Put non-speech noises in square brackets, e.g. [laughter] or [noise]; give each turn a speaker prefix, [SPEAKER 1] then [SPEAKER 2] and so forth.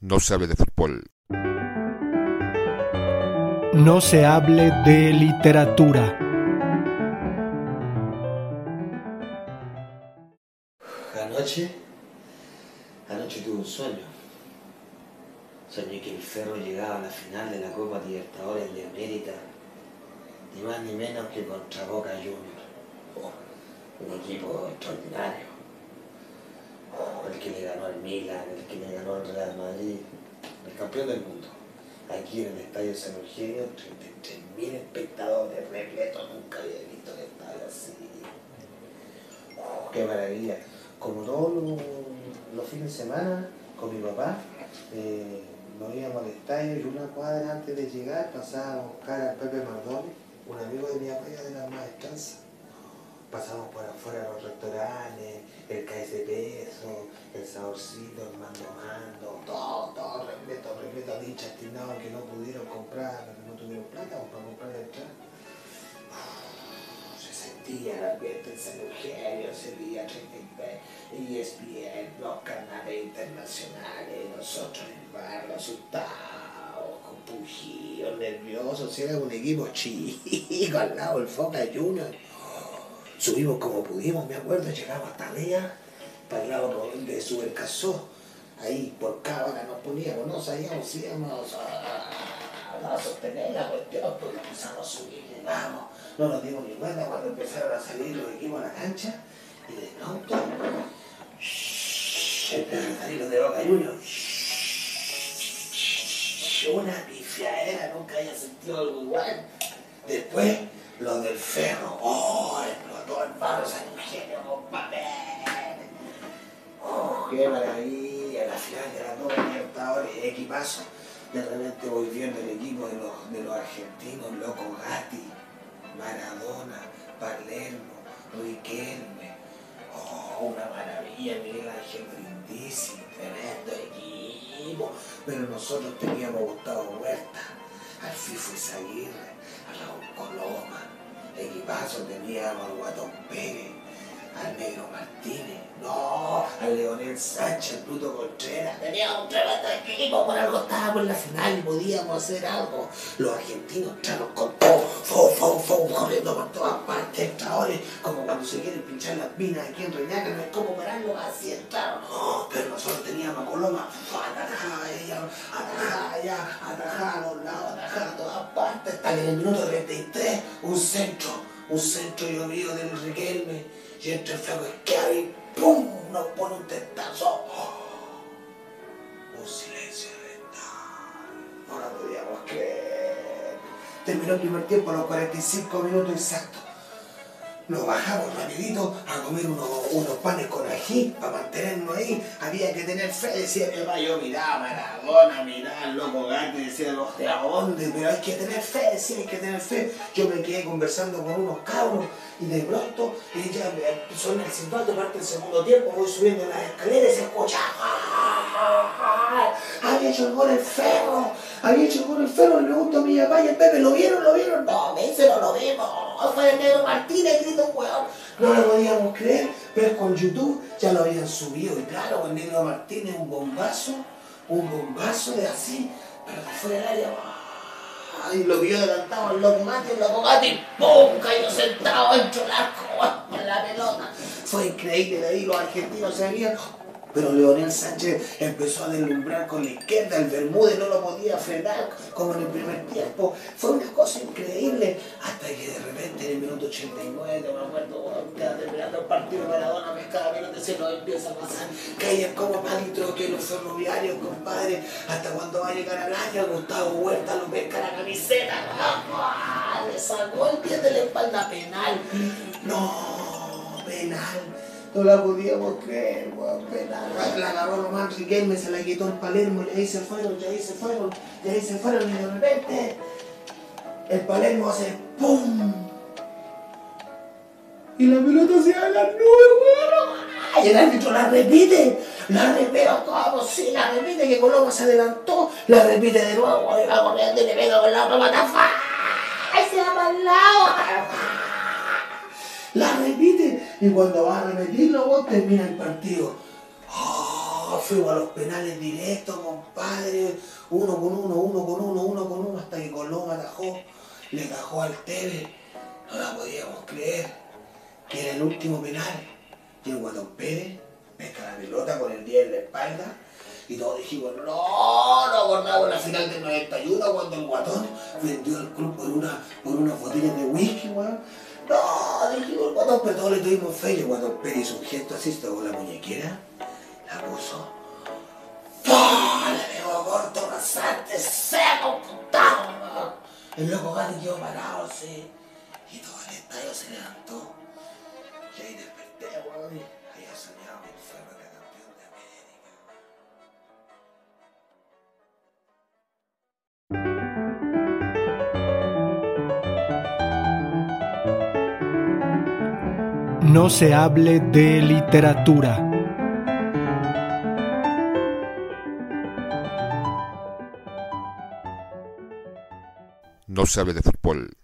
[SPEAKER 1] no se hable de fútbol.
[SPEAKER 2] No se hable de literatura.
[SPEAKER 3] Anoche, anoche tuve un sueño. Soñé que el Ferro llegaba a la final de la Copa Libertadores de América, ni más ni menos que contra Boca Juniors. Oh, un equipo extraordinario. Que le ganó al Milan, el que le ganó al Real Madrid, el campeón del mundo. Aquí en el Estadio San Eugenio, 33.000 espectadores repletos, nunca había visto un estadio así. Oh, qué maravilla. Como todos los, fines de semana, con mi papá, eh, nos íbamos al estadio y una cuadra antes de llegar pasábamos a buscar al Pepe Mardoni, un amigo de mi abuela de las maestranzas. Pasamos por afuera los restaurantes, el KS Peso, el Saborcito, el Mando todo, todo repleto, repleto de hinchas tirados que no pudieron comprar, que no tuvieron plata para comprar el entrada. Se sentía el ambiente en San Eugenio, día 33, ESPN, los canales internacionales, nosotros en el barrio asustados, compungidos, nerviosos, si era un equipo chico al lado del Foca Junior. Subimos como pudimos, me acuerdo, llegamos hasta allá, para el lado de Supercasó, ahí por cámara nos poníamos, no sabíamos si íbamos a, a sostener la cuestión, porque empezamos a subir, llegamos, no nos dimos ni cuenta cuando empezaron a salir los equipos a la cancha, y de pronto, los de Boca Juniors, una pifiadera, nunca había sentido algo igual. Después, los del ferro, oh, explotó el barrio San Eugenio, compadre. La final de la Copa Libertadores, equipazo. De repente voy viendo el equipo de los, de los argentinos, Loco Gatti, Maradona, Palermo, Riquelme. Oh, una maravilla, Miguel Ángel Brindisi, tremendo equipo. Pero nosotros teníamos a Gustavo Huerta, al Fifo Izaguirre, a Raúl Coloma, equipazo teníamos al Guatón Pérez, al Negro Martínez, no, al Leonel Sánchez, al Pluto Contreras, teníamos un tremendo equipo, por algo estábamos en la final y podíamos hacer algo. Los argentinos entraron con todo, fo, fo, fo, corriendo por todas partes, entradores, como cuando se quieren pinchar las minas aquí en Reñaca, no es como pararlo, así entraron. Oh, pero nosotros teníamos a Coloma, atajada ella, atajada allá, atajada a los lados, atajada a todas partes, hasta en el minuto 33, un centro, un centro llovido del Riquelme, y entre el flaco y ¡pum! nos pone un testazo. Un silencio mental. No la podíamos creer. Terminó el primer tiempo a los 45 minutos exactos. Nos bajamos rapidito a comer unos, unos panes con ají para mantenernos ahí. Había que tener fe, decía mi papá. Yo miraba Maradona, miraba al loco Gatti, decía, ¿de a dónde? Pero hay que tener fe, decía, hay que tener fe. Yo me quedé conversando con unos cabros y de pronto ella me suena el silbato, parte del segundo tiempo, voy subiendo las escaleras y se escucha. ¡ah! Había hecho el gol el ferro, había hecho el gol el ferro, le pregunto a mi papá y el Pepe, ¿lo vieron? ¿Lo vieron? No, me dice, no lo vimos. Fue el negro Martínez, grito un. No lo podíamos creer, pero con YouTube ya lo habían subido. Y claro, el negro Martínez, un bombazo, un bombazo de así, pero fuera del área. Y lo vio adelantado el loco Gatti, el loco Gatti, ¡pum! cayó sentado dentro del arco, [laughs] en la pelota. Fue increíble, de ahí los argentinos se habían pero Leonel Sánchez empezó a deslumbrar con la izquierda, el Bermúdez no lo podía frenar como en el primer tiempo. Fue una cosa increíble, hasta que de repente en el minuto 89, me acuerdo, ya terminando el partido, Maradona pescaba pelota, se nos empieza a pasar, caían como palitro que los ferroviarios, compadre, hasta cuando va a llegar al área, Gustavo Huerta lo pesca la camiseta, ¡Ah! le sacó el pie de la espalda penal. No, penal. No la podíamos creer, weón, penal. La agarró Román Riquelme, se la quitó el Palermo y ahí se fueron, y ahí se fueron, y ahí se fueron, y de repente el Palermo hace ¡pum! Y la pelota se va a las nubes, weón. Y el árbitro la repite, la repite, ¿cómo? Sí, la repite, que Coloma se adelantó, la repite de nuevo, y va corriendo y le pega con la otra pata, ¡fa! ¡Y se va para el lado! La repite, y cuando va a repetirlo, vos termina el partido. ¡Oh! Fuimos a los penales directos, compadre. Uno con uno, uno con uno, uno con uno, hasta que Colón atajó. Le atajó al Tevez. No la podíamos creer. Que era el último penal. Y el Guatón Pérez pesca la pelota con el 10 en la espalda. Y todos dijimos, no, no acordamos la final del 91 cuando el Guatón vendió el club por una, por unas botellas de whisky, weón. No, dijimos el Guatón, le tuvimos fe. Y el Guatón Pérez hizo un gesto así, se tocó la muñequera, la puso. ¡Pah! Le pegó corto, rasante, seco, putado. El loco Gatti quedó parado así. Y todo el estadio se levantó. Y ahí desperté, weón. y Había soñado que el
[SPEAKER 2] No se hable de literatura.
[SPEAKER 1] No se hable de fútbol.